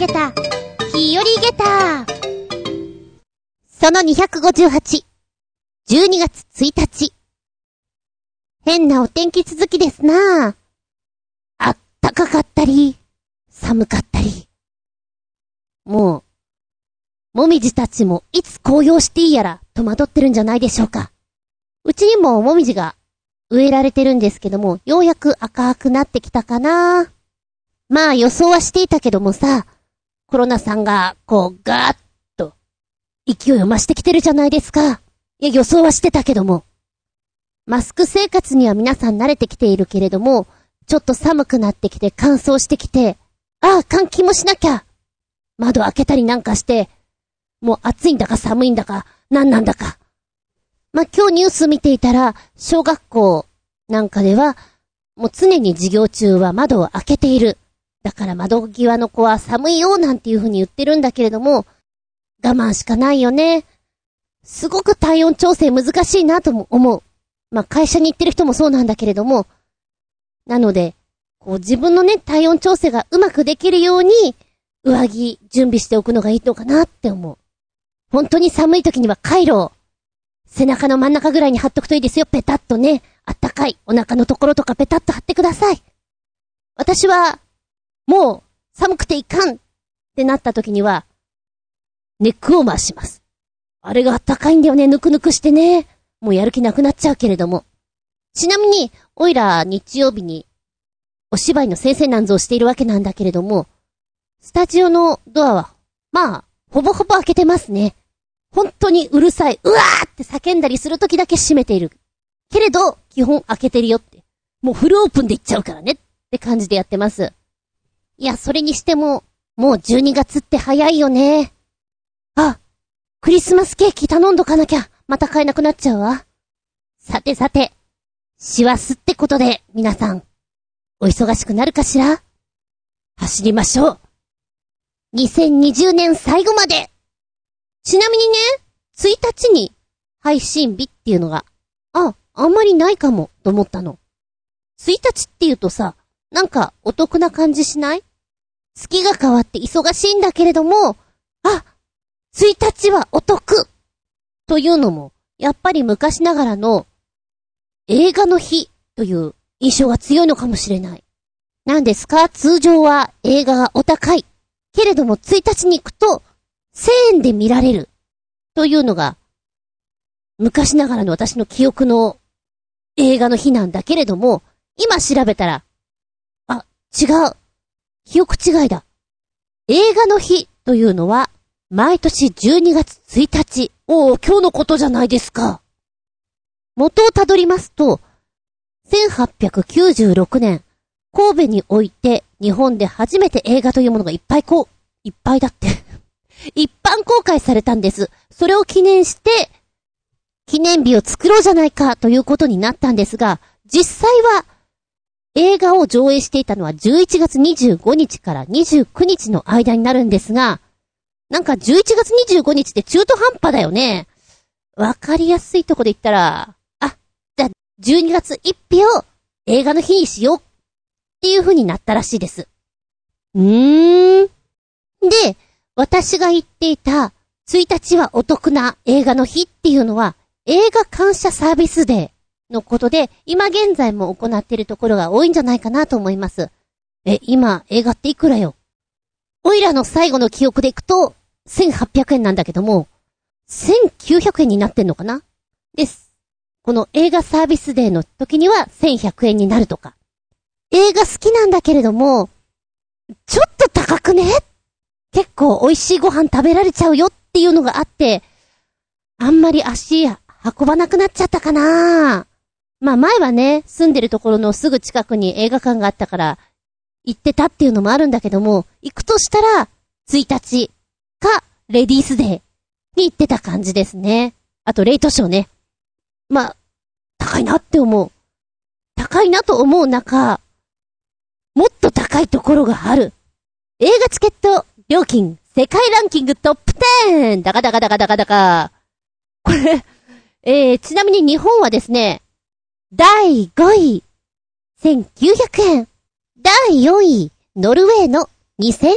げた、日和げた。その258、12月1日。変なお天気続きですなあったかかったり、寒かったり。もう、もみじたちもいつ紅葉していいやら戸惑ってるんじゃないでしょうか。うちにももみじが植えられてるんですけども、ようやく赤くなってきたかな。まあ予想はしていたけどもさ、コロナさんが、こう、ガーッと、勢いを増してきてるじゃないですか。いや、予想はしてたけども。マスク生活には皆さん慣れてきているけれども、ちょっと寒くなってきて乾燥してきて、ああ、換気もしなきゃ。窓開けたりなんかして、もう暑いんだか寒いんだか、何なんだか。まあ、今日ニュース見ていたら、小学校なんかでは、もう常に授業中は窓を開けている。だから窓際の子は寒いよなんていう風に言ってるんだけれども、我慢しかないよね。すごく体温調整難しいなとも思う。まあ、会社に行ってる人もそうなんだけれども、なので、こう自分のね、体温調整がうまくできるように、上着準備しておくのがいいのかなって思う。本当に寒い時にはカイロを、背中の真ん中ぐらいに貼っとくといいですよ、ペタッとね。あったかいお腹のところとかペタッと貼ってください。私は、もう寒くていかんってなった時には、ネックウォーマーします。あれがあったかいんだよね、ぬくぬくしてね。もうやる気なくなっちゃうけれども。ちなみに、おいら日曜日にお芝居の先生なんぞをしているわけなんだけれども、スタジオのドアは、まあ、ほぼほぼ開けてますね。本当にうるさい、うわーって叫んだりするときだけ閉めている。けれど、基本開けてるよって。もうフルオープンで行っちゃうからねって感じでやってます。いや、それにしても、もう12月って早いよね。あ、クリスマスケーキ頼んどかなきゃ、また買えなくなっちゃうわ。さてさて、師走ってことで、皆さん、お忙しくなるかしら？走りましょう。2020年最後までちなみにね、1日に配信日っていうのが、あ、あんまりないかも、と思ったの。1日って言うとさ、なんかお得な感じしない？月が変わって忙しいんだけれども、あ、1日はお得というのも、やっぱり昔ながらの映画の日という印象が強いのかもしれない。何ですか？通常は映画がお高い。けれども1日に行くと1000円で見られる。というのが、昔ながらの私の記憶の映画の日なんだけれども、今調べたら、あ、違う。記憶違いだ。映画の日というのは、毎年12月1日。おお、今日のことじゃないですか。元をたどりますと、1896年、神戸において日本で初めて映画というものがいっぱいこう、いっぱいだって 一般公開されたんです。それを記念して、記念日を作ろうじゃないかということになったんですが、実際は映画を上映していたのは11月25日から29日の間になるんですが、なんか11月25日って中途半端だよね。わかりやすいとこで言ったら、あ、じゃあ12月1日を映画の日にしようっていう風になったらしいです。うーん。で、私が言っていた1日はお得な映画の日っていうのは映画感謝サービスデーのことで今現在も行っているところが多いんじゃないかなと思います。え、今映画っていくらよ？おいらの最後の記憶でいくと1800円なんだけども、1900円になってんのかな？です。この映画サービスデーの時には1100円になるとか。映画好きなんだけれども、ちょっと高くね？結構美味しいご飯食べられちゃうよっていうのがあって、あんまり足運ばなくなっちゃったかなぁまあ前はね、住んでるところのすぐ近くに映画館があったから、行ってたっていうのもあるんだけども、行くとしたら、1日か、レディースデーに行ってた感じですね。あと、レイトショーね。まあ、高いなって思う。高いなと思う中、もっと高いところがある。映画チケット料金世界ランキングトップ 10! ダカダカダカダカダカ。これ、えー、ちなみに日本はですね、第5位、1900円。第4位、ノルウェーの2000円。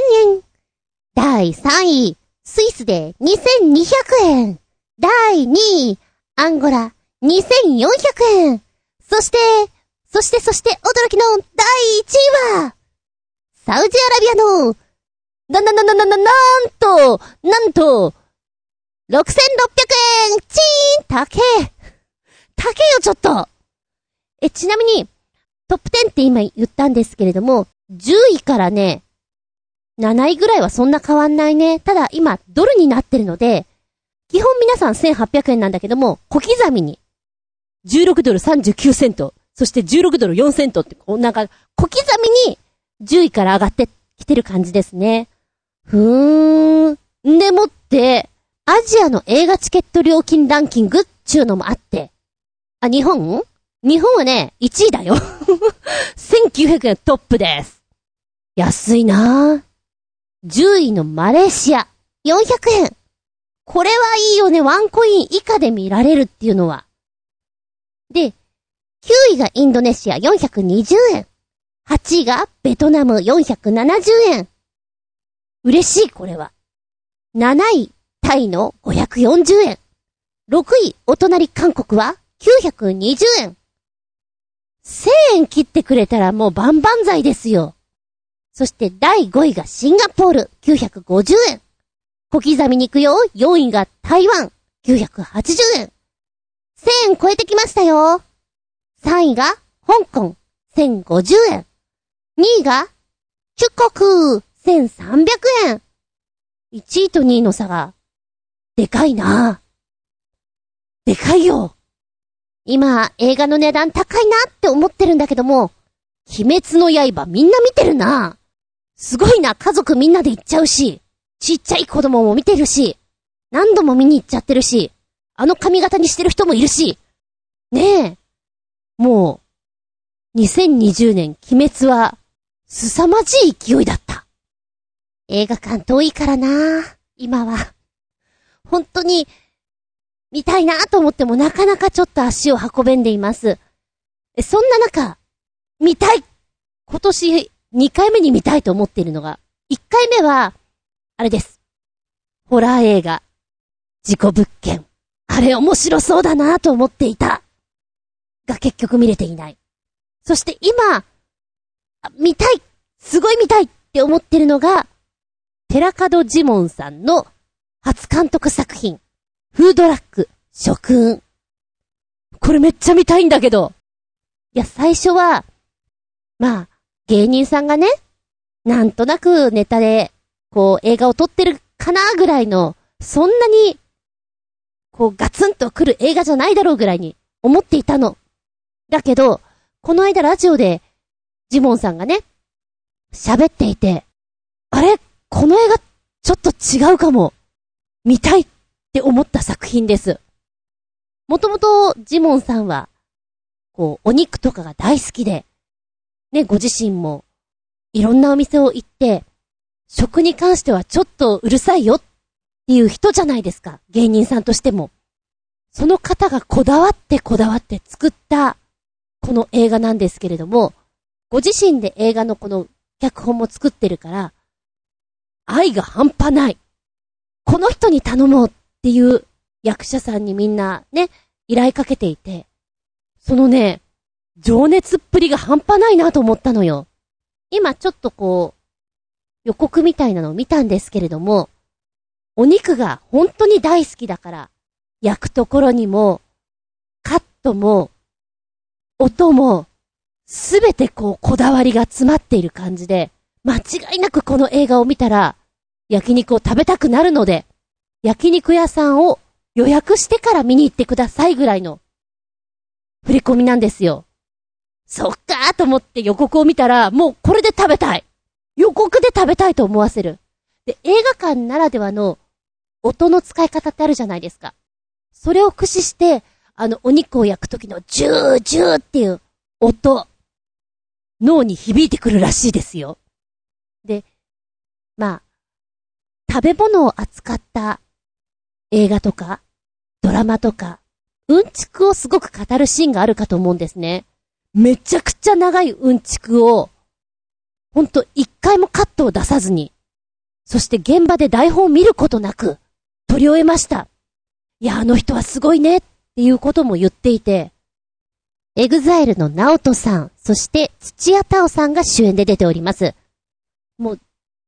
第3位、スイスで2200円。第2位、アンゴラ。2400円。そして、そしてそして驚きの第1位は、サウジアラビアの、な、な、な、な、な、な、なんと、なんと、6600円。チーン！高え高えよ、ちょっと。え、ちなみに、トップ10って今言ったんですけれども、10位からね、7位ぐらいはそんな変わんないね。ただ今、ドルになってるので、基本皆さん1800円なんだけども、小刻みに、16ドル39セント、そして16ドル4セントって、こうなんか、小刻みに10位から上がってきてる感じですね。ふーん。でもって、アジアの映画チケット料金ランキングっちゅうのもあって。あ、日本？日本はね、1位だよ。1900円トップです。安いなぁ。10位のマレーシア、400円。これはいいよね、ワンコイン以下で見られるっていうのは。で、9位がインドネシア420円。8位がベトナム470円。嬉しい、これは。7位、タイの540円。6位、お隣韓国は920円。1000円切ってくれたらもう万々歳ですよ。そして第5位がシンガポール950円。小刻みに行くよ。4位が台湾980円。1000円超えてきましたよ。3位が香港1050円。2位が中国1300円。1位と2位の差が、でかいなでかいよ。今、映画の値段高いなって思ってるんだけども、鬼滅の刃みんな見てるなすごいな、家族みんなで行っちゃうし、ちっちゃい子供も見てるし、何度も見に行っちゃってるし、あの髪型にしてる人もいるし、ねえ、もう、2020年鬼滅は、凄まじい勢いだった。映画館遠いからな今は。本当に、見たいなと思ってもなかなかちょっと足を運べんでいます。そんな中、見たい今年2回目に見たいと思っているのが、1回目は、あれです。ホラー映画、事故物件。あれ面白そうだなと思っていた。が結局見れていない。そして今、見たいすごい見たいって思ってるのが、寺門ジモンさんの初監督作品。フードラック、食運。これめっちゃ見たいんだけど。いや、最初は、まあ、芸人さんがね、なんとなくネタで、こう、映画を撮ってるかなぐらいの、そんなに、こう、ガツンと来る映画じゃないだろうぐらいに思っていたの。だけど、この間ラジオで、ジモンさんがね、喋っていて、あれ？この映画、ちょっと違うかも。見たいっって思った作品です。もともとジモンさんは、こう、お肉とかが大好きで、ね、ご自身も、いろんなお店を行って、食に関してはちょっとうるさいよっていう人じゃないですか。芸人さんとしても。その方がこだわってこだわって作った、この映画なんですけれども、ご自身で映画のこの脚本も作ってるから、愛が半端ない。この人に頼もうっっていう役者さんにみんなね、依頼かけていて、そのね、情熱っぷりが半端ないなと思ったのよ。今ちょっとこう、予告みたいなのを見たんですけれども、お肉が本当に大好きだから、焼くところにも、カットも、音も、すべてこうこだわりが詰まっている感じで、間違いなくこの映画を見たら、焼肉を食べたくなるので、焼肉屋さんを予約してから見に行ってくださいぐらいの振り込みなんですよ。そっかーと思って予告を見たら、もうこれで食べたい。予告で食べたいと思わせる。で、映画館ならではの音の使い方ってあるじゃないですか。それを駆使して、あの、お肉を焼くときのジュージューっていう音、脳に響いてくるらしいですよ。で、まあ、食べ物を扱った映画とか、ドラマとか、うんちくをすごく語るシーンがあるかと思うんですね。めちゃくちゃ長いうんちくを、ほんと一回もカットを出さずに、そして現場で台本を見ることなく、撮り終えました。いや、あの人はすごいねっていうことも言っていて、エグザイルのナオトさん、そして土屋太鳳さんが主演で出ております。もう、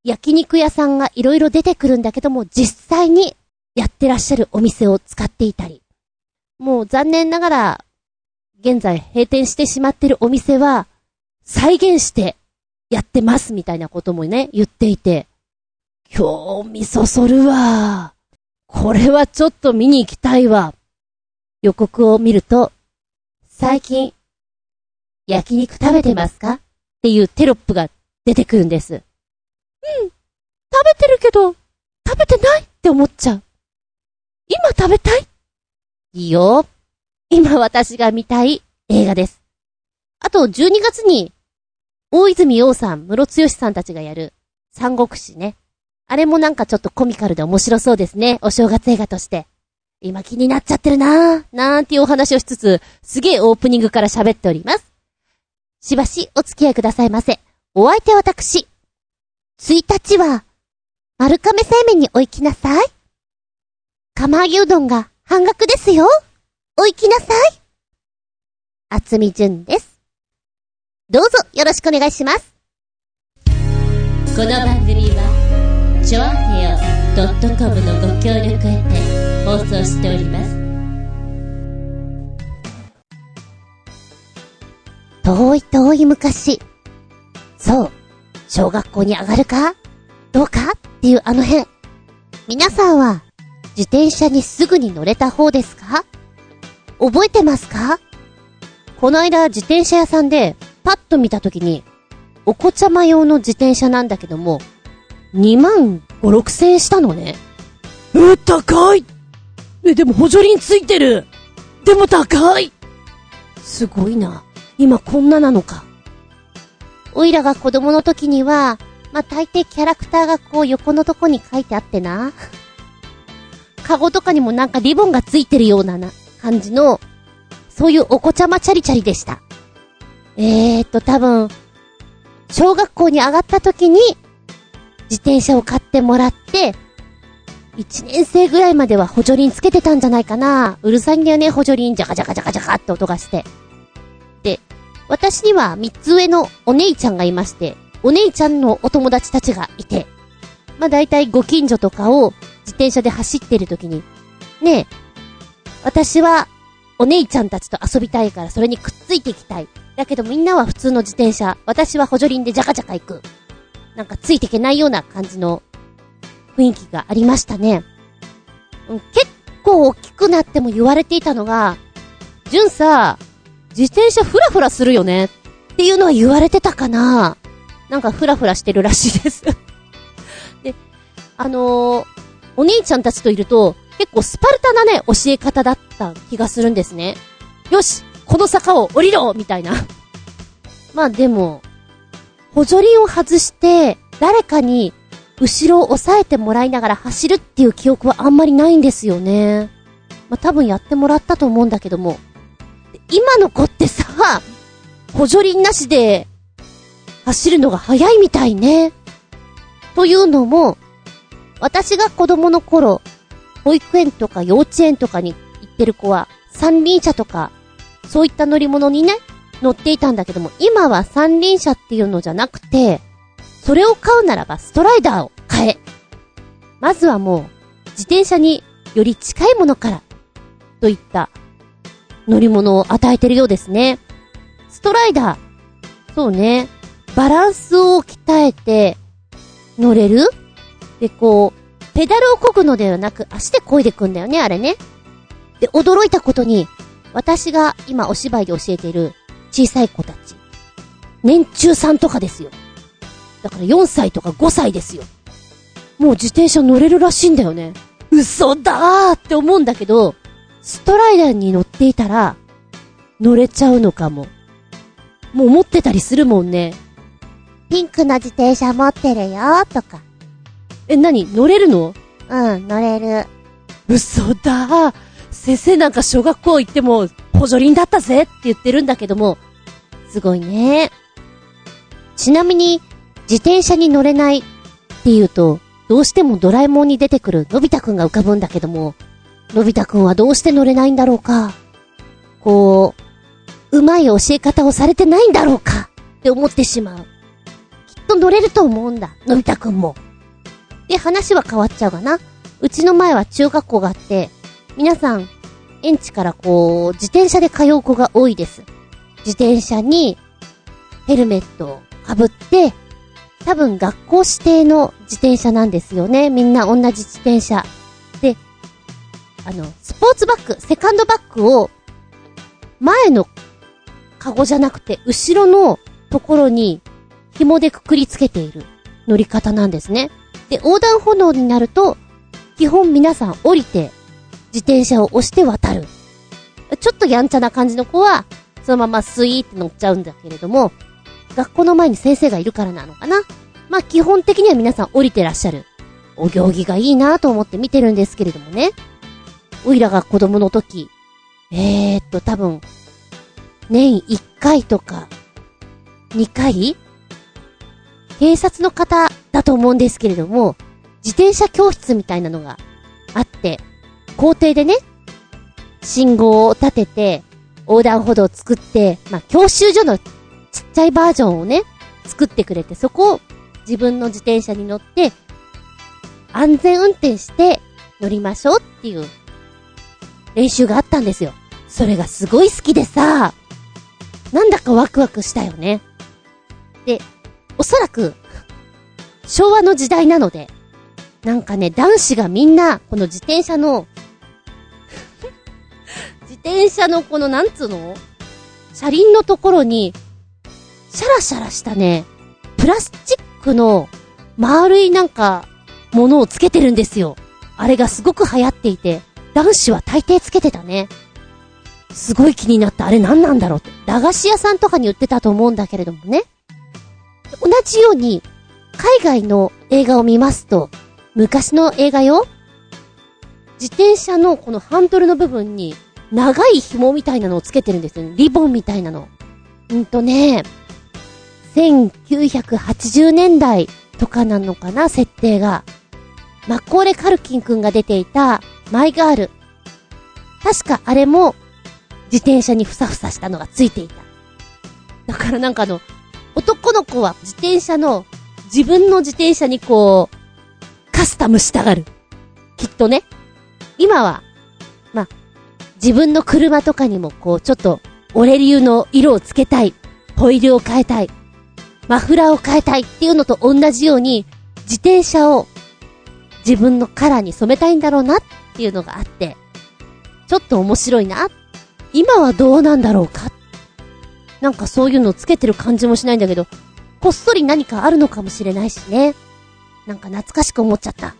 焼肉屋さんが色々出てくるんだけども、実際にやってらっしゃるお店を使っていたり。もう残念ながら、現在閉店してしまってるお店は、再現してやってますみたいなこともね、言っていて、興味そそるわ。これはちょっと見に行きたいわ。予告を見ると、最近、焼肉食べてますか？っていうテロップが出てくるんです。うん。食べてるけど、食べてないって思っちゃう。今食べたい？いいよ。今私が見たい映画です。あと、12月に、大泉洋さん、室剛さんたちがやる、三国志ね。あれもなんかちょっとコミカルで面白そうですね。お正月映画として。今気になっちゃってるなぁ、なんていうお話をしつつ、すげえオープニングから喋っております。しばしお付き合いくださいませ。お相手私。1日は、丸亀製麺にお行きなさい。釜揚げうどんが半額ですよ。お行きなさい。厚み純です。どうぞよろしくお願いします。この番組は、ちょあへよ .com のご協力へて放送しております。遠い遠い昔。そう。小学校に上がるかどうかっていうあの辺。皆さんは自転車にすぐに乗れた方ですか？覚えてますか？この間自転車屋さんでパッと見た時に、お子ちゃま用の自転車なんだけども、2万5、6千円したのね。え、高いえ、でも補助輪ついてるでも高いすごいな。今こんななのか。おいらが子供の時には、まあ、大抵キャラクターがこう横のとこに書いてあってな。カゴとかにもなんかリボンがついてるようなな、感じの、そういうお子ちゃまチャリチャリでした。えーと、多分、小学校に上がった時に、自転車を買ってもらって、1年生ぐらいまでは補助輪つけてたんじゃないかな。うるさいんだよね、補助輪、ジャカジャカジャカジャカって音がして。で、私には3つ上のお姉ちゃんがいまして、お姉ちゃんのお友達たちがいて、まあ大体ご近所とかを自転車で走ってる時に、ねえ、私はお姉ちゃんたちと遊びたいからそれにくっついていきたい。だけどみんなは普通の自転車、私は補助輪でジャカジャカ行く。なんかついていけないような感じの雰囲気がありましたね。結構大きくなっても言われていたのが、じゅんさ、自転車フラフラするよねっていうのは言われてたかななんかフラフラしてるらしいです で、あのー、お兄ちゃんたちといると、結構スパルタなね、教え方だった気がするんですね。よしこの坂を降りろみたいな。まあでも、補助輪を外して、誰かに後ろを押さえてもらいながら走るっていう記憶はあんまりないんですよね。まあ多分やってもらったと思うんだけども。今の子ってさ、補助輪なしで走るのが早いみたいね。というのも、私が子供の頃、保育園とか幼稚園とかに行ってる子は、三輪車とか、そういった乗り物にね、乗っていたんだけども、今は三輪車っていうのじゃなくて、それを買うならばストライダーを買え。まずはもう、自転車により近いものから、といった乗り物を与えてるようですね。ストライダー。そうね。バランスを鍛えて乗れるで、こう、ペダルを漕ぐのではなく、足で漕いでくんだよね、あれね。で、驚いたことに、私が今お芝居で教えている小さい子たち。年中さんとかですよ。だから4歳とか5歳ですよ。もう自転車乗れるらしいんだよね。嘘だーって思うんだけど、ストライダーに乗っていたら、乗れちゃうのかも。もう持ってたりするもんね。ピンクの自転車持ってるよとか。え、なに乗れるの？うん、乗れる。嘘だー。先生なんか小学校行っても補助輪だったぜって言ってるんだけども、すごいね。ちなみに、自転車に乗れないって言うと、どうしてもドラえもんに出てくるのび太くんが浮かぶんだけども、のび太くんはどうして乗れないんだろうか。こう、うまい教え方をされてないんだろうかって思ってしまう。きっと乗れると思うんだ、のび太くんも。で、話は変わっちゃうかな？うちの前は中学校があって、皆さん、園地からこう、自転車で通う子が多いです。自転車に、ヘルメットをかぶって、多分学校指定の自転車なんですよね。みんな同じ自転車。で、あの、スポーツバッグ、セカンドバッグを、前のカゴじゃなくて、後ろのところに紐でくくりつけている乗り方なんですね。で、横断歩道になると、基本皆さん降りて、自転車を押して渡る。ちょっとやんちゃな感じの子は、そのままスイーって乗っちゃうんだけれども、学校の前に先生がいるからなのかな。まあ、基本的には皆さん降りてらっしゃる。お行儀がいいなと思って見てるんですけれどもね。おいらが子供の時、えー、っと、多分、年1回とか、2回？警察の方と思うんですけれども、自転車教室みたいなのがあって、校庭でね、信号を立てて、横断歩道を作って、まあ、教習所のちっちゃいバージョンをね、作ってくれて、そこを自分の自転車に乗って、安全運転して乗りましょうっていう練習があったんですよ。それがすごい好きでさ、なんだかワクワクしたよね。で、おそらく、昭和の時代なので、なんかね、男子がみんな、この自転車の 自転車のこのなんつうの？車輪のところに、シャラシャラしたね、プラスチックの丸いなんか、ものをつけてるんですよ。あれがすごく流行っていて、男子は大抵つけてたね。すごい気になった。あれ何なんだろうって。駄菓子屋さんとかに売ってたと思うんだけれどもね。同じように、海外の映画を見ますと、昔の映画よ自転車のこのハンドルの部分に、長い紐みたいなのをつけてるんですよ。リボンみたいなの。うんとね、1980年代とかなのかな、設定が。マッコーレ・カルキン君が出ていた、マイガール。確かあれも、自転車にふさふさしたのがついていた。だからなんかあの、男の子は自転車の、自分の自転車にこう、カスタムしたがる。きっとね。今は、ま自分の車とかにもこう、ちょっと、俺流の色をつけたい。ホイールを変えたい。マフラーを変えたいっていうのと同じように、自転車を自分のカラーに染めたいんだろうなっていうのがあって、ちょっと面白いな。今はどうなんだろうか。なんかそういうのをつけてる感じもしないんだけど、こっそり何かあるのかもしれないしね。なんか懐かしく思っちゃった。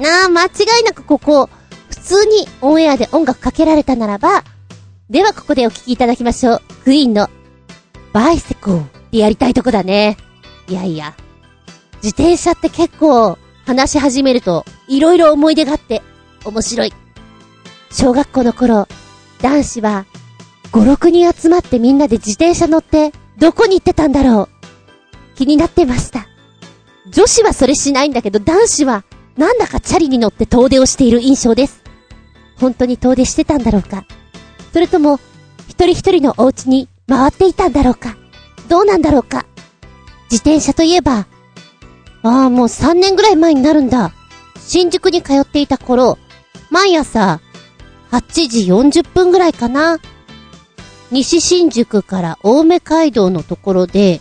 なあ、間違いなくここ、普通にオンエアで音楽かけられたならば、ではここでお聴きいただきましょう。クイーンの、バイセコーってやりたいとこだね。いやいや。自転車って結構、話し始めると、いろいろ思い出があって、面白い。小学校の頃、男子は、5、6人集まってみんなで自転車乗って、どこに行ってたんだろう。気になってました。女子はそれしないんだけど、男子は、なんだかチャリに乗って遠出をしている印象です。本当に遠出してたんだろうか。それとも、一人一人のお家に回っていたんだろうか。どうなんだろうか。自転車といえば、ああ、もう3年ぐらい前になるんだ。新宿に通っていた頃、毎朝、8時40分ぐらいかな。西新宿から青梅街道のところで、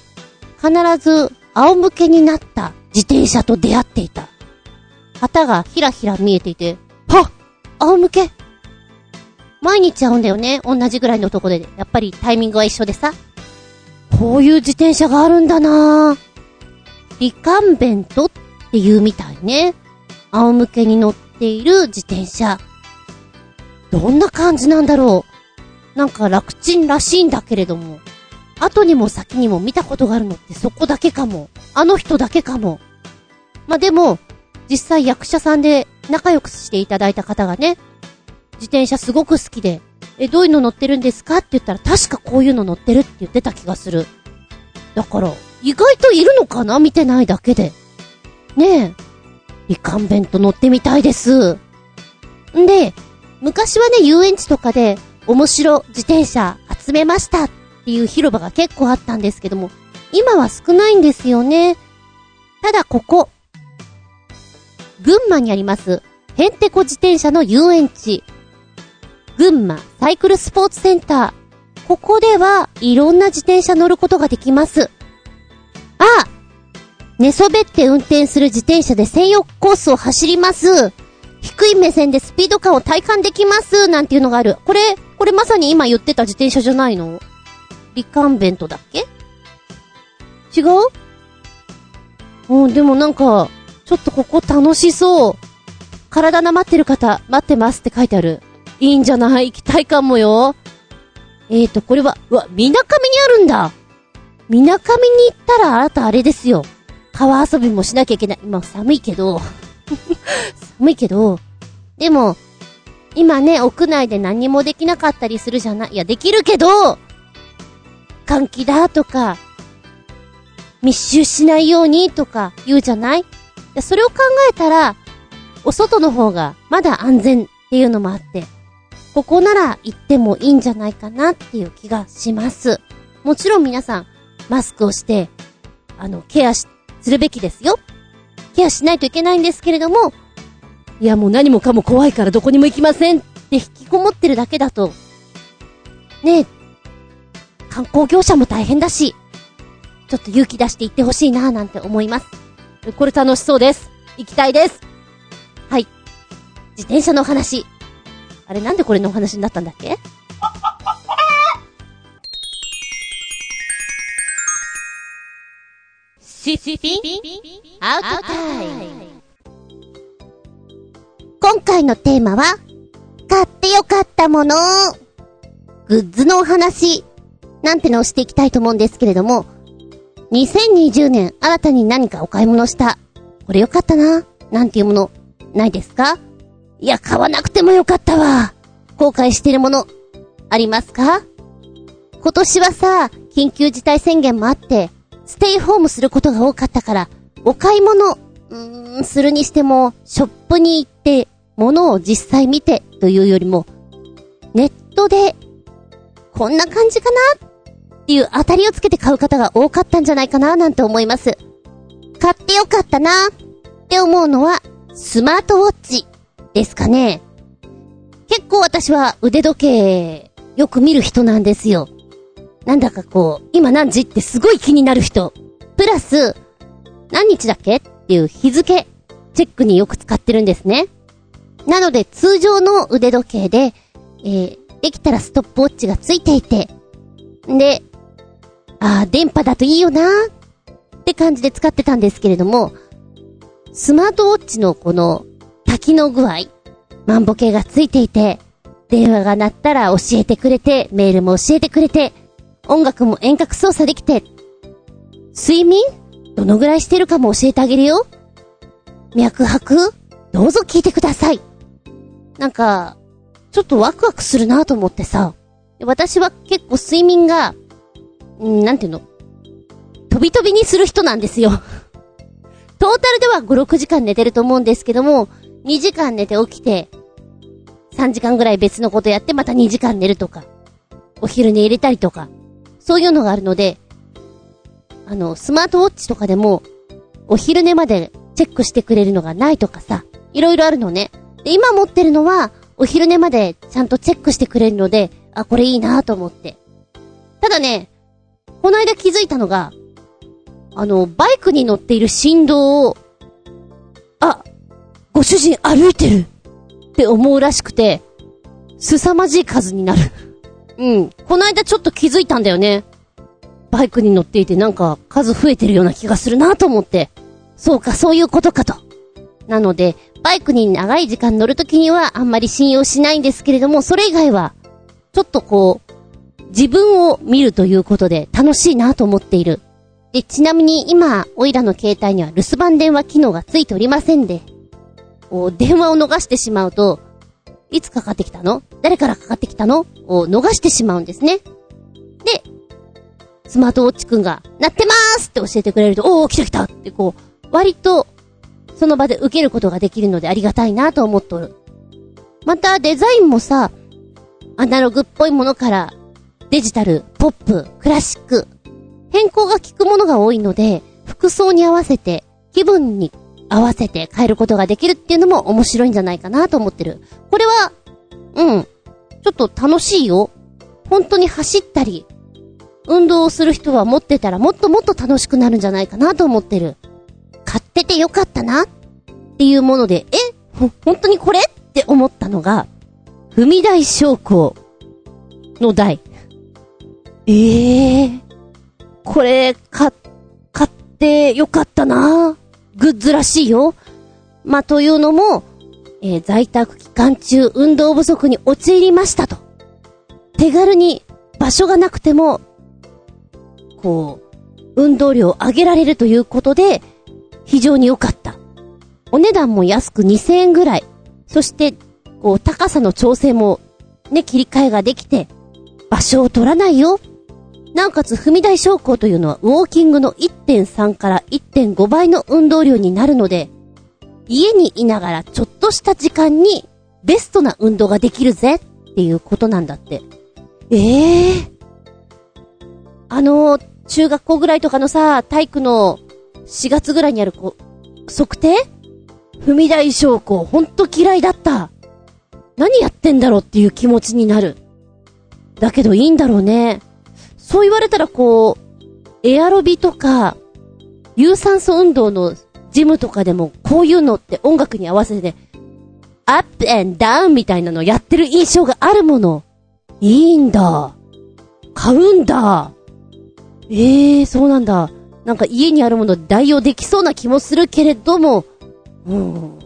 必ず仰向けになった自転車と出会っていた。旗がひらひら見えていて、はっ仰向け毎日会うんだよね。同じぐらいのとこで。やっぱりタイミングは一緒でさ。こういう自転車があるんだなぁ。リカンベントっていうみたいね。仰向けに乗っている自転車。どんな感じなんだろう。なんか楽ちんらしいんだけれども。後にも先にも見たことがあるのってそこだけかも。あの人だけかも。まあ、でも、実際役者さんで仲良くしていただいた方がね、自転車すごく好きで、え、どういうの乗ってるんですか？って言ったら確かこういうの乗ってるって言ってた気がする。だから、意外といるのかな？見てないだけで。ねえ。リカンベント乗ってみたいです。んで、昔はね、遊園地とかで、面白自転車集めましたていう広場が結構あったんですけども、今は少ないんですよね。ただここ、群馬にあります、へんてこ自転車の遊園地、群馬サイクルスポーツセンター。ここではいろんな自転車乗ることができます。あ寝そべって運転する自転車で専用コースを走ります。低い目線でスピード感を体感できます。なんていうのがある。これ、これまさに今言ってた自転車じゃないの？リカンベントだっけ？違う？うん、でもなんか、ちょっとここ楽しそう。体なまってる方、待ってますって書いてある。いいんじゃない？行きたいかもよ。えーと、これは、うわ、みなかみにあるんだ。みなかみに行ったらあなたあれですよ。川遊びもしなきゃいけない。今寒いけど。寒いけど。でも、今ね、屋内で何もできなかったりするじゃない？いや、できるけど、換気だとか、密集しないようにとか言うじゃないそれを考えたら、お外の方がまだ安全っていうのもあって、ここなら行ってもいいんじゃないかなっていう気がします。もちろん皆さん、マスクをして、あの、ケアし、するべきですよ。ケアしないといけないんですけれども、いやもう何もかも怖いからどこにも行きませんって引きこもってるだけだと、ねえ、観光業者も大変だし、ちょっと勇気出して行ってほしいなぁなんて思います。これ楽しそうです。行きたいです。はい。自転車のお話。あれなんでこれのお話になったんだっけ？シスピンアウトタイム今回のテーマは、買ってよかったものグッズのお話、なんてのをしていきたいと思うんですけれども、2020年新たに何かお買い物した。これよかったな、なんていうもの、ないですか？いや、買わなくてもよかったわ。後悔してるもの、ありますか？今年はさ、緊急事態宣言もあって、ステイホームすることが多かったから、お買い物、うーん、するにしても、ショップに行って、物を実際見て、というよりも、ネットで、こんな感じかなっていう当たりをつけて買う方が多かったんじゃないかななんて思います。買ってよかったなって思うのは、スマートウォッチですかね。結構私は腕時計、よく見る人なんですよ。なんだかこう、今何時ってすごい気になる人。プラス、何日だっけっていう日付、チェックによく使ってるんですね。なので通常の腕時計で、えー、できたらストップウォッチがついていて、で、ああ、電波だといいよなーって感じで使ってたんですけれども、スマートウォッチのこの多機能具合、万歩計がついていて、電話が鳴ったら教えてくれて、メールも教えてくれて、音楽も遠隔操作できて、睡眠？どのぐらいしてるかも教えてあげるよ。脈拍？どうぞ聞いてください。なんか、ちょっとワクワクするなと思ってさ。私は結構睡眠が、んなんていうの？飛び飛びにする人なんですよ。トータルでは5、6時間寝てると思うんですけども、2時間寝て起きて、3時間ぐらい別のことやってまた2時間寝るとか、お昼寝入れたりとか、そういうのがあるので、あの、スマートウォッチとかでも、お昼寝までチェックしてくれるのがないとかさ、いろいろあるのね。で、今持ってるのは、お昼寝までちゃんとチェックしてくれるので、あ、これいいなと思って。ただね、この間気づいたのが、あの、バイクに乗っている振動を、あ、ご主人歩いてるって思うらしくて、凄まじい数になる。うん。この間ちょっと気づいたんだよね。バイクに乗っていてなんか数増えてるような気がするなと思って。そうか、そういうことかと。なので、バイクに長い時間乗るときにはあんまり信用しないんですけれども、それ以外は、ちょっとこう、自分を見るということで楽しいなと思っている。で、ちなみに今、オイラの携帯には留守番電話機能がついておりませんで、お電話を逃してしまうと、いつかかってきたの？誰からかかってきたの？を逃してしまうんですね。で、スマートウォッチくんが、鳴ってまーすって教えてくれると、おー、来た来たってこう、割と、その場で受けることができるのでありがたいなと思っとる。またデザインもさ、アナログっぽいものからデジタル、ポップ、クラシック、変更が効くものが多いので、服装に合わせて、気分に合わせて変えることができるっていうのも面白いんじゃないかなと思ってる。これは、うん、ちょっと楽しいよ。本当に走ったり、運動をする人は持ってたらもっともっと楽しくなるんじゃないかなと思ってる。買ってよかったなっていうもので、え？ほ、本当にこれ？って思ったのが、踏み台昇降の台。ええー、これ、か、買ってよかったなグッズらしいよ。まあ、というのも、えー、在宅期間中運動不足に陥りましたと。手軽に場所がなくても、こう、運動量を上げられるということで、非常に良かった。お値段も安く2000円ぐらい。そして、こう、高さの調整も、ね、切り替えができて、場所を取らないよ。なおかつ、踏み台昇降というのは、ウォーキングの1.3から1.5倍の運動量になるので、家にいながらちょっとした時間に、ベストな運動ができるぜっていうことなんだって。ええー、あの、中学校ぐらいとかのさ、体育の4月ぐらいにあるこう、測定？踏み台昇降、ほんと嫌いだった。何やってんだろうっていう気持ちになる。だけどいいんだろうね。そう言われたらこう、エアロビとか、有酸素運動のジムとかでもこういうのって音楽に合わせて、アップアンダウンみたいなのやってる印象があるもの。いいんだ。買うんだ。ええー、そうなんだ。なんか家にあるもの代用できそうな気もするけれども、うん。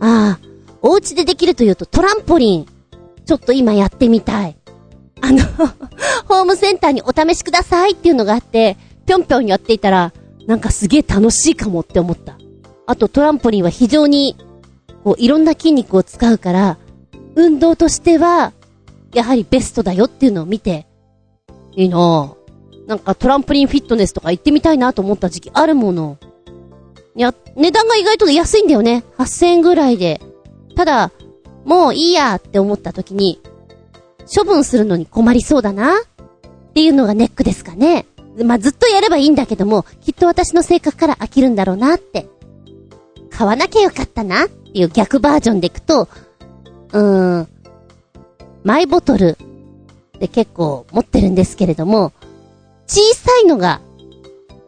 ああ、お家でできるというとトランポリン。ちょっと今やってみたい。あの ホームセンターにお試しくださいっていうのがあって、ぴょんぴょんやっていたら、なんかすげえ楽しいかもって思った。あとトランポリンは非常に、こういろんな筋肉を使うから、運動としては、やはりベストだよっていうのを見て、いいなぁ。なんかトランプリンフィットネスとか行ってみたいなと思った時期あるもの。いや、値段が意外と安いんだよね。8000円ぐらいで。ただ、もういいやって思った時に、処分するのに困りそうだなっていうのがネックですかね。まあ、ずっとやればいいんだけども、きっと私の性格から飽きるんだろうなって。買わなきゃよかったなっていう逆バージョンでいくと、うーん、マイボトルで結構持ってるんですけれども、小さいのが、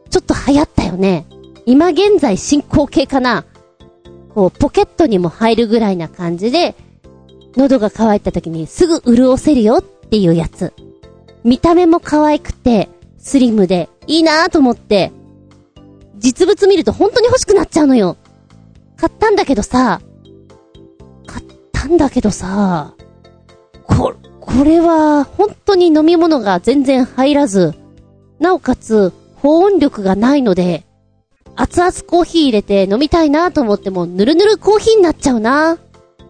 ちょっと流行ったよね。今現在進行形かな。こう、ポケットにも入るぐらいな感じで、喉が渇いた時にすぐ潤せるよっていうやつ。見た目も可愛くて、スリムで、いいなぁと思って、実物見ると本当に欲しくなっちゃうのよ。買ったんだけどさ、買ったんだけどさ、こ、これは本当に飲み物が全然入らず、なおかつ、保温力がないので、熱々コーヒー入れて飲みたいなと思っても、ぬるぬるコーヒーになっちゃうな。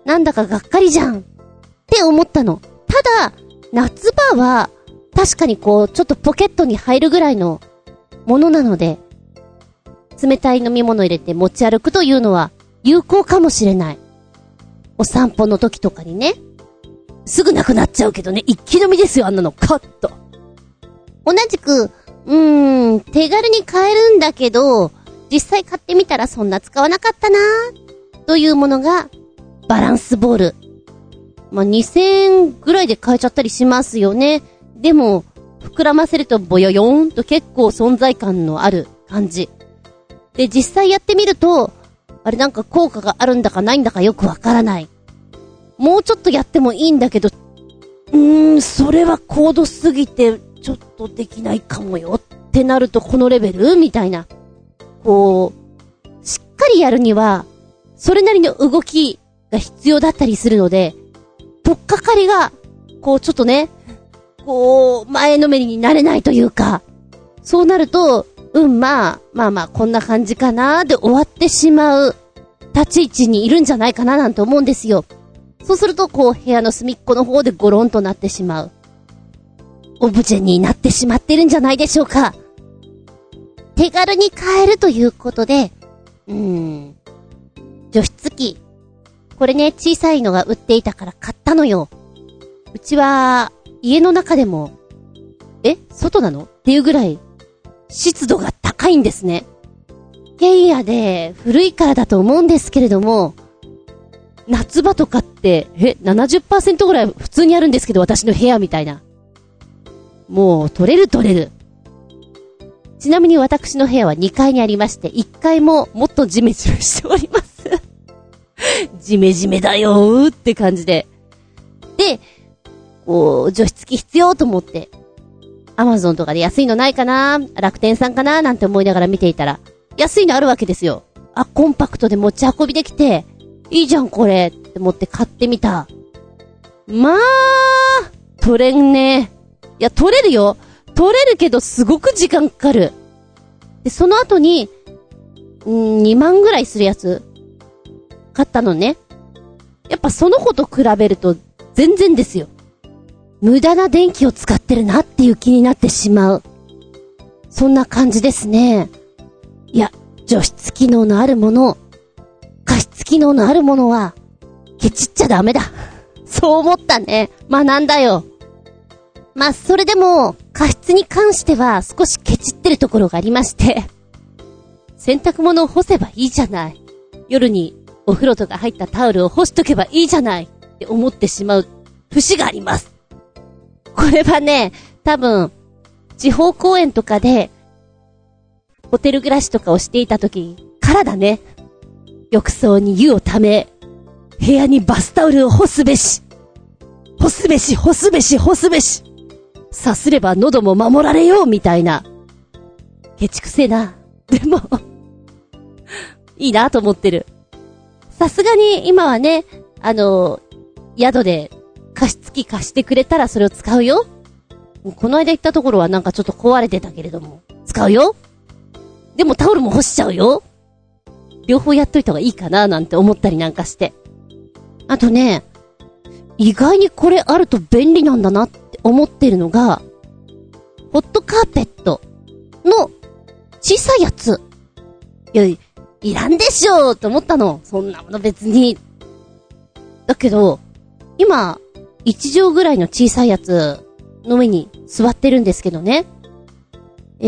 なんだかがっかりじゃん。って思ったの。ただ、夏場は、確かにこう、ちょっとポケットに入るぐらいのものなので、冷たい飲み物入れて持ち歩くというのは有効かもしれない。お散歩の時とかにね。すぐなくなっちゃうけどね、一気飲みですよ、あんなの、カッと。同じく、うーん、手軽に買えるんだけど、実際買ってみたらそんな使わなかったなというものが、バランスボール。まあ、2000円ぐらいで買えちゃったりしますよね。でも、膨らませるとボヨヨーンと結構存在感のある感じ。で、実際やってみると、あれなんか効果があるんだかないんだかよくわからない。もうちょっとやってもいいんだけど、うーん、それは高度すぎて、ちょっとできないかもよってなるとこのレベル？みたいな。こう、しっかりやるには、それなりの動きが必要だったりするので、とっかかりが、こうちょっとね、こう、前のめりになれないというか、そうなると、うん、まあ、まあまあ、こんな感じかなで終わってしまう立ち位置にいるんじゃないかななんて思うんですよ。そうすると、こう、部屋の隅っこの方でゴロンとなってしまう。オブジェになってしまってるんじゃないでしょうか。手軽に買えるということで、うーん、除湿機。これね、小さいのが売っていたから買ったのよ。うちは、家の中でも、え外なの？っていうぐらい、湿度が高いんですね。変野で古いからだと思うんですけれども、夏場とかって、え、70%ぐらい普通にあるんですけど、私の部屋みたいな。もう、取れる取れる。ちなみに私の部屋は2階にありまして、1階ももっとジメジメしております。ジメジメだよーって感じで。で、こう、除湿機必要と思って、アマゾンとかで安いのないかな楽天さんかななんて思いながら見ていたら、安いのあるわけですよ。あ、コンパクトで持ち運びできて、いいじゃんこれって思って買ってみた。まあ、取れんね。いや、取れるよ。取れるけどすごく時間かかる。で、その後に、ん2万ぐらいするやつ、買ったのね。やっぱその子と比べると全然ですよ。無駄な電気を使ってるなっていう気になってしまう。そんな感じですね。いや、除湿機能のあるもの、加湿機能のあるものは、ケチっちゃダメだ。そう思ったね。学んだよ。まあ、それでも、加湿に関しては少しケチってるところがありまして、洗濯物を干せばいいじゃない。夜にお風呂とか入ったタオルを干しとけばいいじゃないって思ってしまう節があります。これはね、多分、地方公園とかで、ホテル暮らしとかをしていた時からだね。浴槽に湯をため、部屋にバスタオルを干すべし。干すべし、干すべし、干すべし。さすれば喉も守られようみたいな。ケチくせえな。でもいいなと思ってる。さすがに今はね、あの、宿で加湿器貸してくれたらそれを使うよ。この間行ったところはなんかちょっと壊れてたけれども、使うよ。でもタオルも干しちゃうよ。両方やっといた方がいいかななんて思ったりなんかして。あとね、意外にこれあると便利なんだなって思ってるのが、ホットカーペットの小さいやつ。いや、いらんでしょうって思ったの。そんなもの別に。だけど、今、一畳ぐらいの小さいやつの上に座ってるんですけどね。え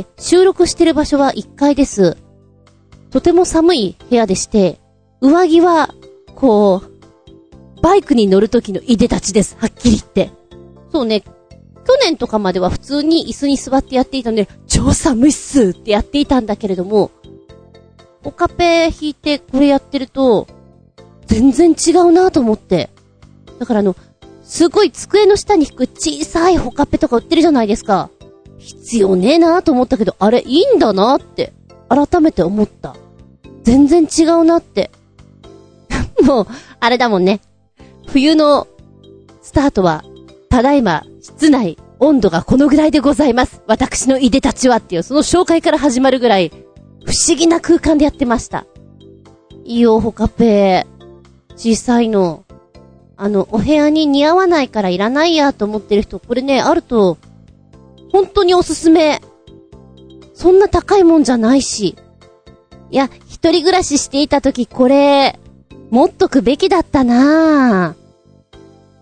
ー、収録してる場所は1階です。とても寒い部屋でして、上着は、こう、バイクに乗る時のいでたちです。はっきり言って。そうね、去年とかまでは普通に椅子に座ってやっていたんで、超寒いっすってやっていたんだけれども、おカペ引いてこれやってると、全然違うなと思って。だからあの、すごい机の下に引く小さいホカペとか売ってるじゃないですか。必要ねえなと思ったけど、あれいいんだなって、改めて思った。全然違うなって。もう、あれだもんね。冬のスタートは、ただいま、室内、温度がこのぐらいでございます。私のいでたちはっていう、その紹介から始まるぐらい、不思議な空間でやってました。いいよ、ホカペ小さいの。あの、お部屋に似合わないからいらないやと思ってる人、これね、あると、本当におすすめ。そんな高いもんじゃないし。いや、一人暮らししていた時これ、持っとくべきだったな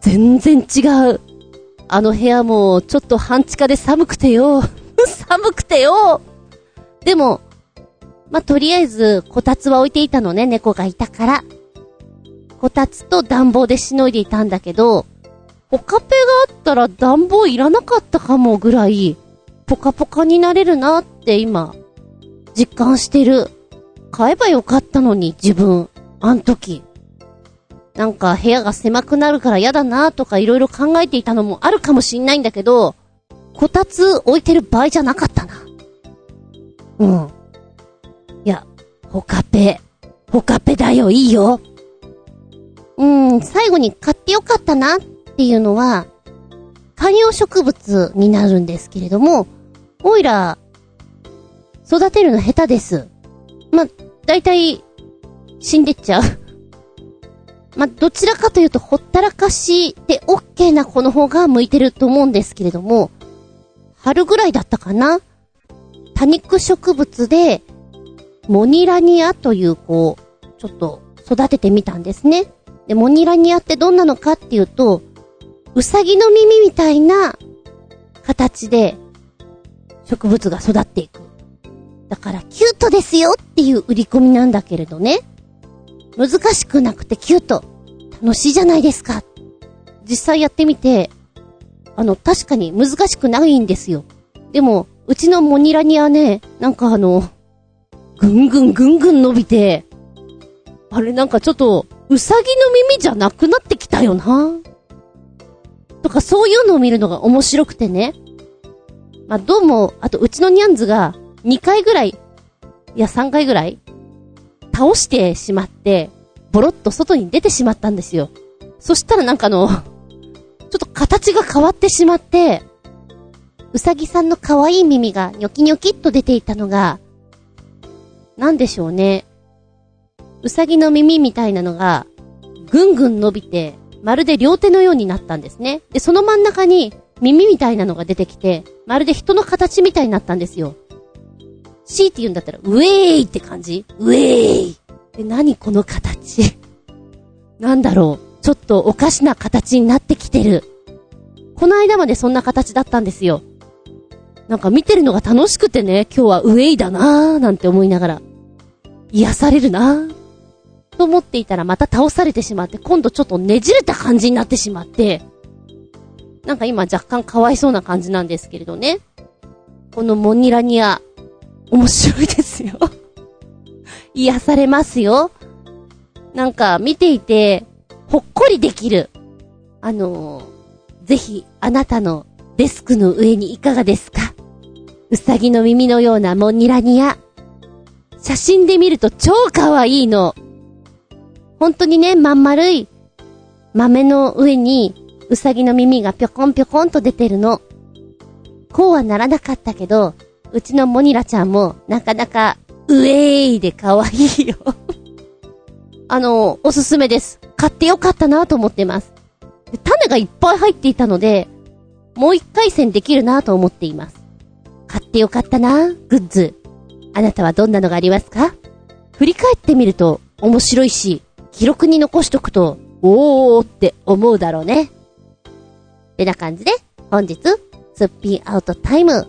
全然違う。あの部屋も、ちょっと半地下で寒くてよ。寒くてよ。でも、まあ、とりあえず、こたつは置いていたのね、猫がいたから。こたつと暖房でしのいでいたんだけど、ポカペがあったら暖房いらなかったかもぐらい、ポカポカになれるなって今、実感してる。買えばよかったのに、自分。あん時。なんか部屋が狭くなるから嫌だなとか色々考えていたのもあるかもしんないんだけど、こたつ置いてる場合じゃなかったな。うん。いや、ホカペ。ホカペだよ、いいよ。うん、最後に買ってよかったなっていうのは、観葉植物になるんですけれども、オイラ、育てるの下手です。ま、だいたい死んでっちゃう。まどちらかというと、ほったらかしで OK な子の方が向いてると思うんですけれども、春ぐらいだったかな？多肉植物で、モニラニアという、こう、ちょっと、育ててみたんですね。で、モニラニアってどんなのかっていうと、うさぎの耳みたいな形で植物が育っていく。だからキュートですよっていう売り込みなんだけれどね。難しくなくてキュート。楽しいじゃないですか。実際やってみて、あの、確かに難しくないんですよ。でも、うちのモニラニはね、なんかあの、ぐんぐんぐんぐん伸びて、あれなんかちょっと、うさぎの耳じゃなくなってきたよな。とかそういうのを見るのが面白くてね。まあ、どうも、あとうちのニャンズが2回ぐらい、いや3回ぐらい、倒してしまって、ボロッと外に出てしまったんですよ。そしたらなんかあの、ちょっと形が変わってしまって、うさぎさんの可愛い耳がニョキニョキっと出ていたのが、なんでしょうね。うさぎの耳みたいなのが、ぐんぐん伸びて、まるで両手のようになったんですね。で、その真ん中に耳みたいなのが出てきて、まるで人の形みたいになったんですよ。C って言うんだったら、ウェーイって感じ？ウェーイで、何この形？なんだろう？ちょっとおかしな形になってきてる。この間までそんな形だったんですよ。なんか見てるのが楽しくてね、今日はウェイだなーなんて思いながら、癒されるなーと思っていたらまた倒されてしまって、今度ちょっとねじれた感じになってしまって、なんか今若干かわいそうな感じなんですけれどね。このモニラニア、面白いですよ癒されますよ。なんか見ていて、ほっこりできる。あのー、ぜひあなたのデスクの上にいかがですか？うさぎの耳のようなモニラニア。写真で見ると超可愛いの。本当にね、まん丸い豆の上にうさぎの耳がぴょこんぴょこんと出てるの。こうはならなかったけど、うちのモニラちゃんもなかなかウェーイで可愛いよ あの、おすすめです。買ってよかったなと思ってます。種がいっぱい入っていたので、もう一回戦できるなと思っています。買ってよかったなグッズ。あなたはどんなのがありますか？振り返ってみると面白いし、記録に残しとくと、おーって思うだろうね。ってな感じで、本日、すっぴんアウトタイム、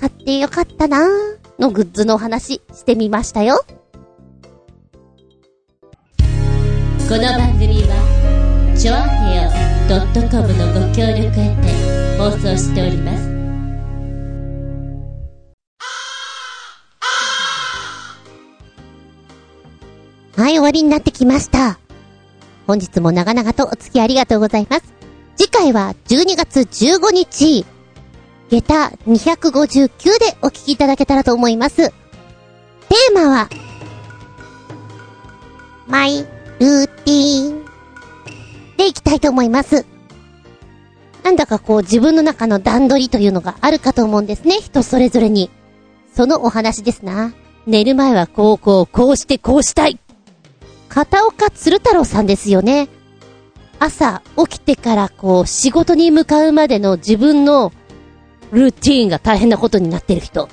買ってよかったなーのグッズのお話してみましたよ。この番組は、ちょあへよ .com のご協力へて放送しております。はい、終わりになってきました。本日も長々とお付き合いありがとうございます。次回は12月15日、下駄259でお聞きいただけたらと思います。テーマは、マイルーティーンでいきたいと思います。なんだかこう自分の中の段取りというのがあるかと思うんですね、人それぞれに。そのお話ですな。寝る前はこうこうこうしてこうしたい。片岡鶴太郎さんですよね。朝起きてからこう仕事に向かうまでの自分のルーティーンが大変なことになってる人。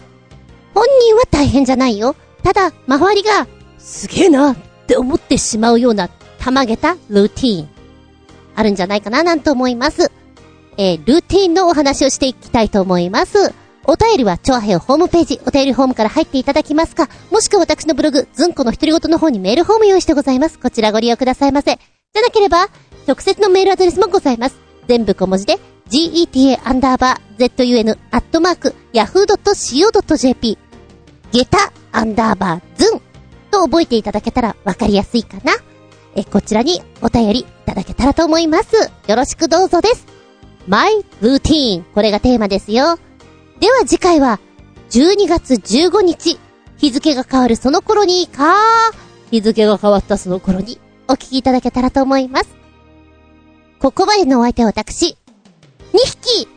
本人は大変じゃないよ。ただ、周りが、すげえなって思ってしまうような、たまげたルーティーン。あるんじゃないかななんて思います。えー、ルーティーンのお話をしていきたいと思います。お便りは、チョアヘオホームページ、お便りフォームから入っていただきますか、もしくは私のブログ、ズンコの独り言の方にメールフォーム用意してございます。こちらご利用くださいませ。じゃなければ、直接のメールアドレスもございます。全部小文字で、geta アンダーバー zun アットマーク yahoo.co.jp ゲタアンダーバーズンと覚えていただけたらわかりやすいかな。え、こちらにお便りいただけたらと思います。よろしくどうぞです。マイルーティーン。これがテーマですよ。では次回は12月15日。日付が変わるその頃にか、日付が変わったその頃にお聞きいただけたらと思います。ここまでのお相手は私、2匹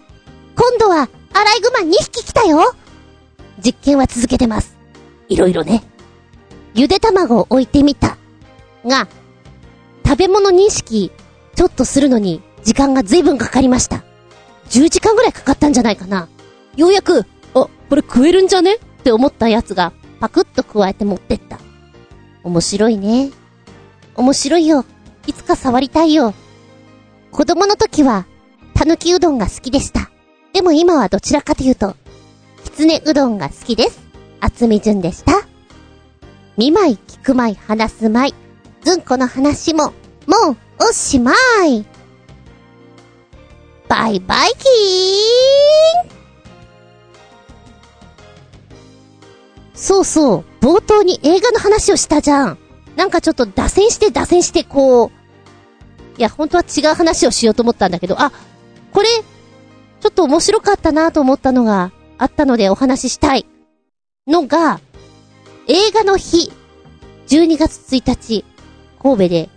今度はアライグマ2匹来たよ実験は続けてます。いろいろね。ゆで卵を置いてみた。が、食べ物認識、ちょっとするのに時間が随分かかりました。10時間ぐらいかかったんじゃないかな。ようやく、あ、これ食えるんじゃね？って思ったやつが、パクッと加えて持ってった。面白いね。面白いよ。いつか触りたいよ。子供の時は、たぬきうどんが好きでした。でも今はどちらかというと、きつねうどんが好きです。厚み順でした。見舞い、聞く舞い、話す舞い。ずんこの話も、もう、おしまい。バイバイキーンそうそう、冒頭に映画の話をしたじゃん。なんかちょっと脱線して脱線してこう、いや、本当は違う話をしようと思ったんだけど、あ、これ、ちょっと面白かったなと思ったのがあったのでお話ししたい。のが、映画の日、12月1日、神戸で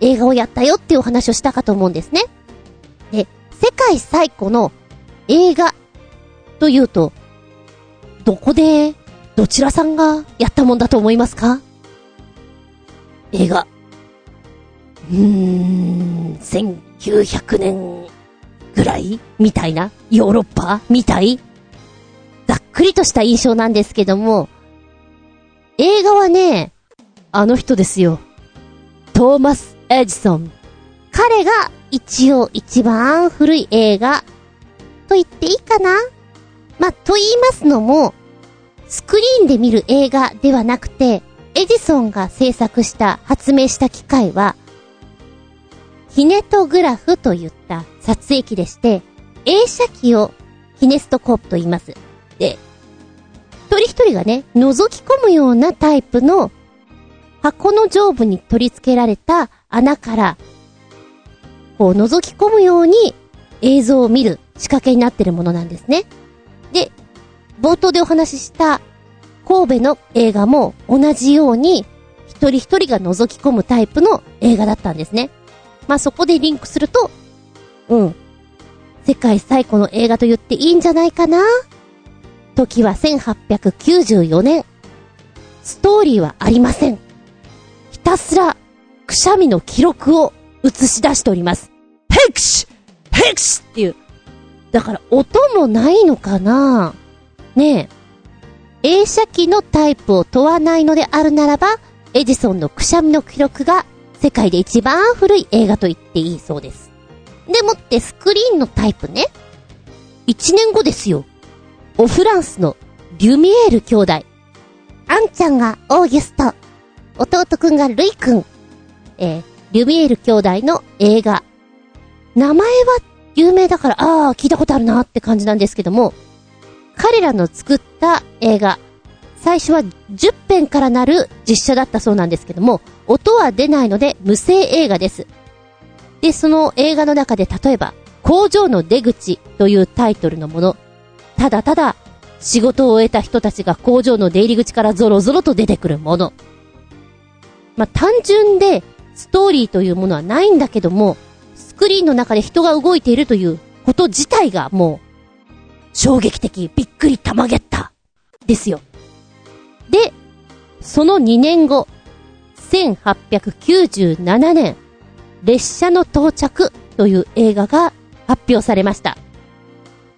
映画をやったよっていうお話をしたかと思うんですね。で、世界最古の映画というと、どこで、どちらさんがやったもんだと思いますか？映画。うーん、1900年ぐらいみたいなヨーロッパみたい？ざっくりとした印象なんですけども、映画はね、あの人ですよ。トーマス・エジソン。彼が一応一番古い映画と言っていいかな？ま、と言いますのも、スクリーンで見る映画ではなくて、エジソンが制作した、発明した機械は、キネトグラフといった撮影機でして、映写機をキネストコープと言います。で、一人一人がね、覗き込むようなタイプの箱の上部に取り付けられた穴から、こう覗き込むように映像を見る仕掛けになってるものなんですね。で、冒頭でお話しした神戸の映画も同じように一人一人が覗き込むタイプの映画だったんですね。まあ、そこでリンクすると、うん。世界最古の映画と言っていいんじゃないかな？時は1894年。ストーリーはありません。ひたすら、くしゃみの記録を映し出しております。ヘクシヘクシっていう。だから音もないのかな？ねえ。映写機のタイプを問わないのであるならば、エジソンのくしゃみの記録が世界で一番古い映画と言っていいそうです。でもってスクリーンのタイプね。1年後ですよ。オフランスのリュミエール兄弟。アンちゃんがオーギュスト。弟くんがルイくん。えー、リュミエール兄弟の映画。名前は有名だから、ああ、聞いたことあるなって感じなんですけども、彼らの作った映画。最初は10編からなる実写だったそうなんですけども、音は出ないので無声映画です。で、その映画の中で例えば、工場の出口というタイトルのもの。ただただ、仕事を終えた人たちが工場の出入り口からゾロゾロと出てくるもの。まあ、単純で、ストーリーというものはないんだけども、スクリーンの中で人が動いているということ自体がもう、衝撃的、びっくりたまげった。ですよ。で、その2年後、1897年、列車の到着という映画が発表されました。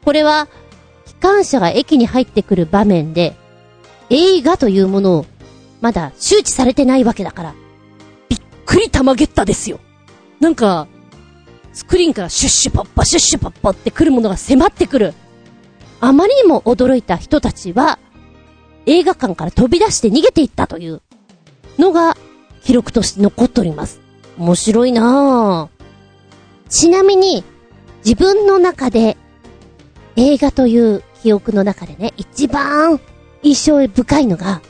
これは、機関車が駅に入ってくる場面で、映画というものをまだ周知されてないわけだから、びっくりたまげったですよ。なんか、スクリーンからシュッシュポッポシュッシュポッポって来るものが迫ってくる。あまりにも驚いた人たちは、映画館から飛び出して逃げていったというのが記録として残っております。面白いなぁ。ちなみに、自分の中で映画という記憶の中でね、一番印象深いのが、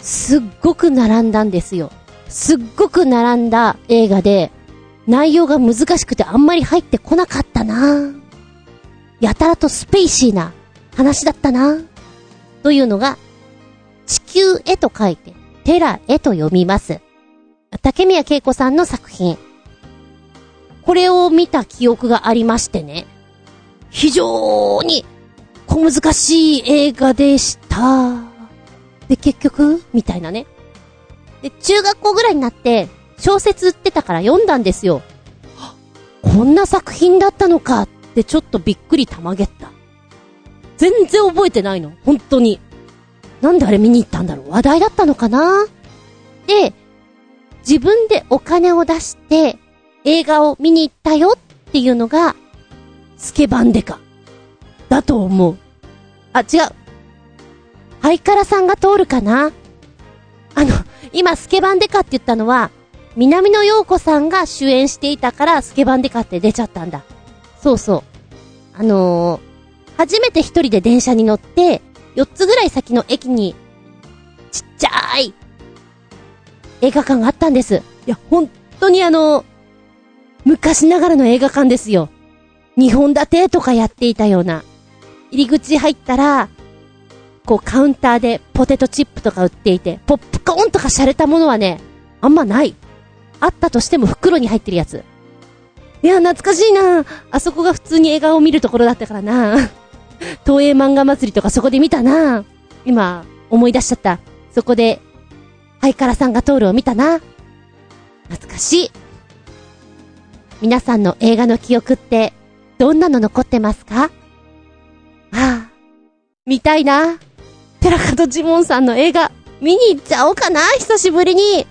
すっごく並んだんですよ。すっごく並んだ映画で、内容が難しくてあんまり入ってこなかったなやたらとスペイシーな話だったなというのが、地球へと書いて、テラへと読みます。竹宮恵子さんの作品。これを見た記憶がありましてね。非常に小難しい映画でした。で、結局みたいなね。で、中学校ぐらいになって、小説売ってたから読んだんですよ。こんな作品だったのかってちょっとびっくりたまげった。全然覚えてないの。本当に。なんであれ見に行ったんだろう話題だったのかなで、自分でお金を出して映画を見に行ったよっていうのが、スケバンデカ。だと思う。あ、違う。ハイカラさんが通るかな？あの、今スケバンデカって言ったのは、南野陽子さんが主演していたからスケバンデカって出ちゃったんだ。そうそう。あのー初めて一人で電車に乗って、4つぐらい先の駅に、ちっちゃい映画館があったんです。いや、本当にあの、昔ながらの映画館ですよ。2本立てとかやっていたような。入り口入ったら、こうカウンターでポテトチップとか売っていて、ポップコーンとか洒落たものはね、あんまない。あったとしても袋に入ってるやつ。いや、懐かしいなあそこが普通に映画を見るところだったからな東映漫画祭りとかそこで見たな今、思い出しちゃった。そこで、ハイカラさんが通るを見たな懐かしい。皆さんの映画の記憶って、どんなの残ってますか？ああ、見たいな。寺門ジモンさんの映画、見に行っちゃおうかな、久しぶりに。